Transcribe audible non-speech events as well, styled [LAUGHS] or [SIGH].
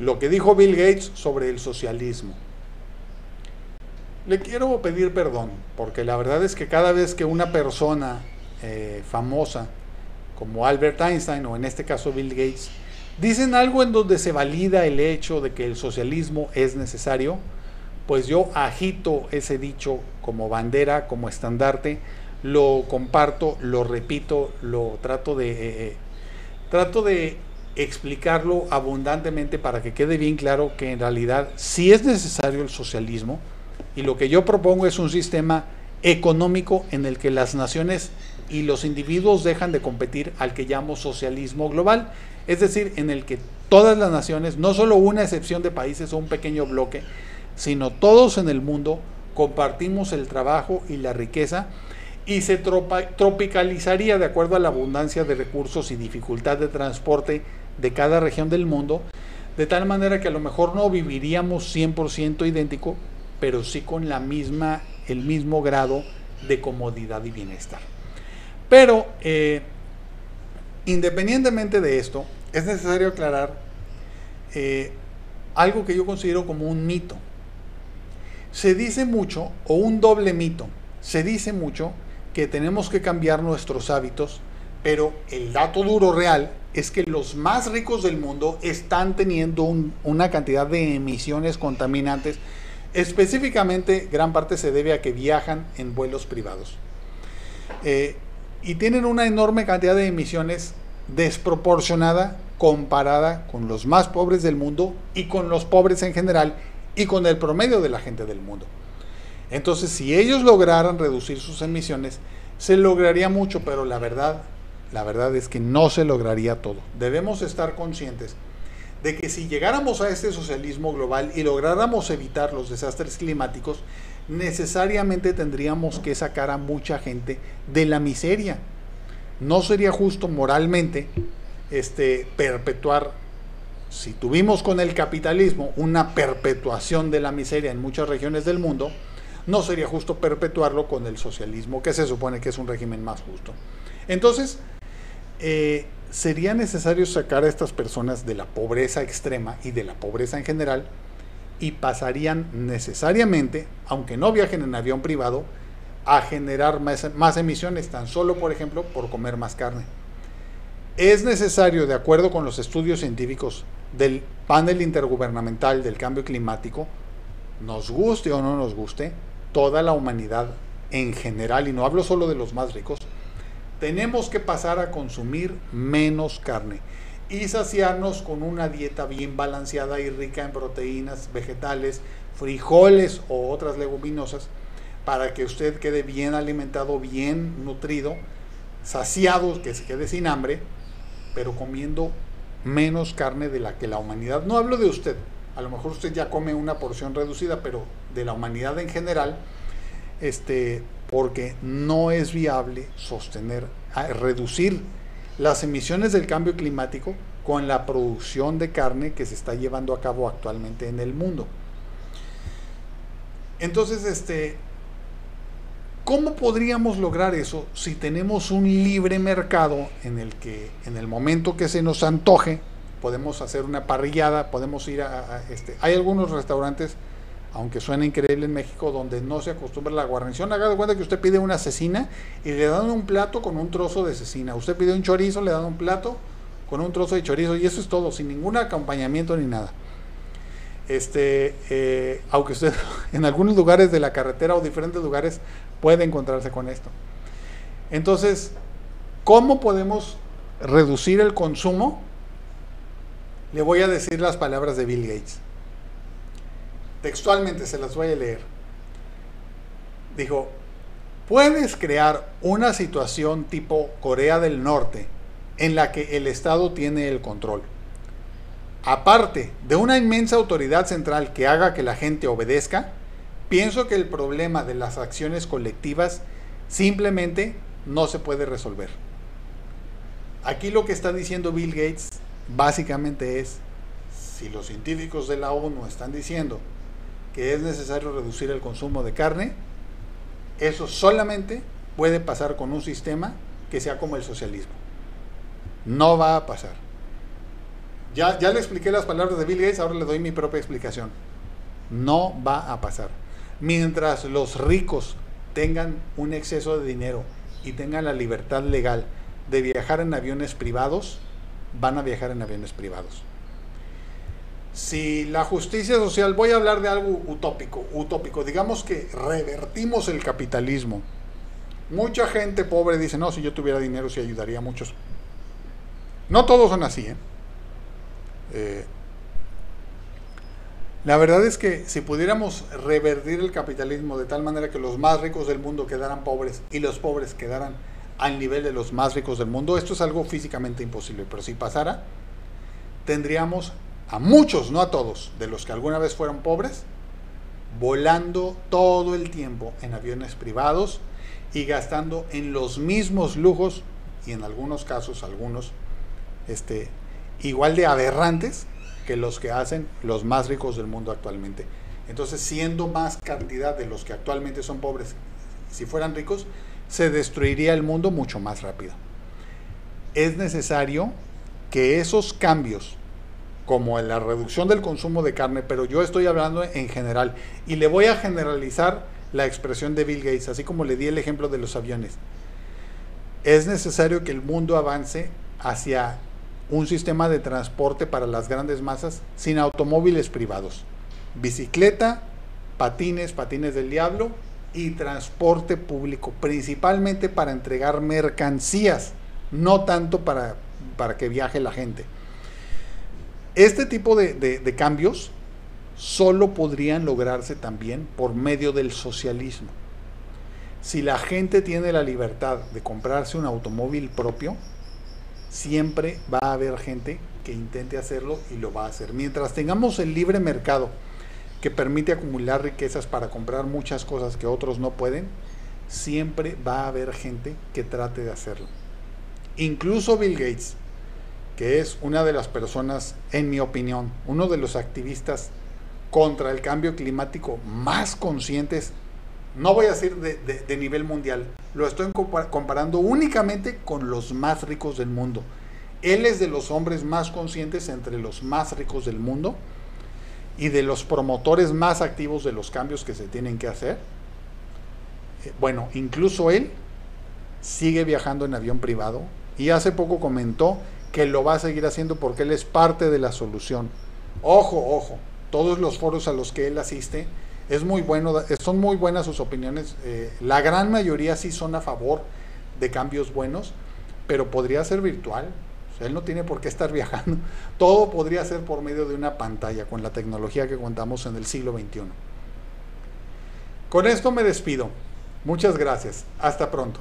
lo que dijo Bill Gates sobre el socialismo. Le quiero pedir perdón, porque la verdad es que cada vez que una persona eh, famosa, como Albert Einstein o en este caso Bill Gates, dicen algo en donde se valida el hecho de que el socialismo es necesario, pues yo agito ese dicho como bandera, como estandarte, lo comparto, lo repito, lo trato de eh, eh, trato de explicarlo abundantemente para que quede bien claro que en realidad sí es necesario el socialismo y lo que yo propongo es un sistema económico en el que las naciones y los individuos dejan de competir al que llamo socialismo global, es decir, en el que todas las naciones, no solo una excepción de países o un pequeño bloque, sino todos en el mundo compartimos el trabajo y la riqueza y se tropicalizaría de acuerdo a la abundancia de recursos y dificultad de transporte de cada región del mundo, de tal manera que a lo mejor no viviríamos 100% idéntico, pero sí con la misma, el mismo grado de comodidad y bienestar. Pero, eh, independientemente de esto, es necesario aclarar eh, algo que yo considero como un mito. Se dice mucho, o un doble mito, se dice mucho que tenemos que cambiar nuestros hábitos, pero el dato duro real es que los más ricos del mundo están teniendo una cantidad de emisiones contaminantes. Específicamente, gran parte se debe a que viajan en vuelos privados. Eh, y tienen una enorme cantidad de emisiones desproporcionada comparada con los más pobres del mundo y con los pobres en general y con el promedio de la gente del mundo. Entonces, si ellos lograran reducir sus emisiones, se lograría mucho, pero la verdad, la verdad es que no se lograría todo. Debemos estar conscientes de que si llegáramos a este socialismo global y lográramos evitar los desastres climáticos, necesariamente tendríamos que sacar a mucha gente de la miseria. No sería justo moralmente este, perpetuar, si tuvimos con el capitalismo una perpetuación de la miseria en muchas regiones del mundo, no sería justo perpetuarlo con el socialismo, que se supone que es un régimen más justo. Entonces, eh, sería necesario sacar a estas personas de la pobreza extrema y de la pobreza en general y pasarían necesariamente, aunque no viajen en avión privado, a generar más, más, emisiones, tan solo, por ejemplo, por comer más carne. Es necesario, de acuerdo con los estudios científicos del panel intergubernamental del cambio climático, nos guste o no nos guste, toda la humanidad en general, y no hablo solo de los más ricos, tenemos que pasar a consumir menos carne y saciarnos con una dieta bien balanceada y rica en proteínas vegetales, frijoles o otras leguminosas, para que usted quede bien alimentado, bien nutrido, saciado, que se quede sin hambre, pero comiendo menos carne de la que la humanidad, no hablo de usted, a lo mejor usted ya come una porción reducida, pero de la humanidad en general, este, porque no es viable sostener, reducir las emisiones del cambio climático con la producción de carne que se está llevando a cabo actualmente en el mundo. Entonces, este, ¿cómo podríamos lograr eso si tenemos un libre mercado en el que en el momento que se nos antoje podemos hacer una parrillada, podemos ir a, este, hay algunos restaurantes, aunque suena increíble en México, donde no se acostumbra la guarnición. Haga de cuenta que usted pide una cecina y le dan un plato con un trozo de cecina. Usted pide un chorizo, le dan un plato con un trozo de chorizo y eso es todo, sin ningún acompañamiento ni nada. Este, eh, aunque usted [LAUGHS] en algunos lugares de la carretera o diferentes lugares puede encontrarse con esto. Entonces, ¿cómo podemos reducir el consumo le voy a decir las palabras de Bill Gates. Textualmente se las voy a leer. Dijo, puedes crear una situación tipo Corea del Norte en la que el Estado tiene el control. Aparte de una inmensa autoridad central que haga que la gente obedezca, pienso que el problema de las acciones colectivas simplemente no se puede resolver. Aquí lo que está diciendo Bill Gates básicamente es, si los científicos de la ONU están diciendo que es necesario reducir el consumo de carne, eso solamente puede pasar con un sistema que sea como el socialismo. No va a pasar. Ya, ya le expliqué las palabras de Bill Gates, ahora le doy mi propia explicación. No va a pasar. Mientras los ricos tengan un exceso de dinero y tengan la libertad legal de viajar en aviones privados, van a viajar en aviones privados. Si la justicia social, voy a hablar de algo utópico, utópico, digamos que revertimos el capitalismo. Mucha gente pobre dice, no, si yo tuviera dinero, sí ayudaría a muchos. No todos son así, ¿eh? Eh, la verdad es que si pudiéramos revertir el capitalismo de tal manera que los más ricos del mundo quedaran pobres y los pobres quedaran al nivel de los más ricos del mundo, esto es algo físicamente imposible, pero si pasara, tendríamos a muchos, no a todos, de los que alguna vez fueron pobres, volando todo el tiempo en aviones privados y gastando en los mismos lujos y en algunos casos algunos este, igual de aberrantes que los que hacen los más ricos del mundo actualmente. Entonces, siendo más cantidad de los que actualmente son pobres, si fueran ricos, se destruiría el mundo mucho más rápido. Es necesario que esos cambios, como la reducción del consumo de carne, pero yo estoy hablando en general, y le voy a generalizar la expresión de Bill Gates, así como le di el ejemplo de los aviones. Es necesario que el mundo avance hacia un sistema de transporte para las grandes masas sin automóviles privados. Bicicleta, patines, patines del diablo y transporte público, principalmente para entregar mercancías, no tanto para, para que viaje la gente. Este tipo de, de cambios solo podrían lograrse también por medio del socialismo. Si la gente tiene la libertad de comprarse un automóvil propio, siempre va a haber gente que intente hacerlo y lo va a hacer. Mientras tengamos el libre mercado que permite acumular riquezas para comprar muchas cosas que otros no pueden, siempre va a haber gente que trate de hacerlo. Incluso Bill Gates, que es una de las personas, en mi opinión, uno de los activistas contra el cambio climático más conscientes no voy a decir de, nivel mundial, lo estoy comparando únicamente con los más ricos del mundo. Él es de los hombres más conscientes entre los más ricos del mundo y de los promotores más activos de los cambios que se tienen que hacer. Eh, bueno, incluso él sigue viajando en avión privado y hace poco comentó que lo va a seguir haciendo porque él es parte de la solución. Ojo, ojo, todos los foros a los que él asiste es muy bueno, son muy buenas sus opiniones. Eh, la gran mayoría sí son a favor de cambios buenos, pero podría ser virtual. Él no tiene por qué estar viajando. [LAUGHS] Todo podría ser por medio de una pantalla con la tecnología que contamos en el siglo XXI. Con esto me despido. Muchas gracias. Hasta pronto.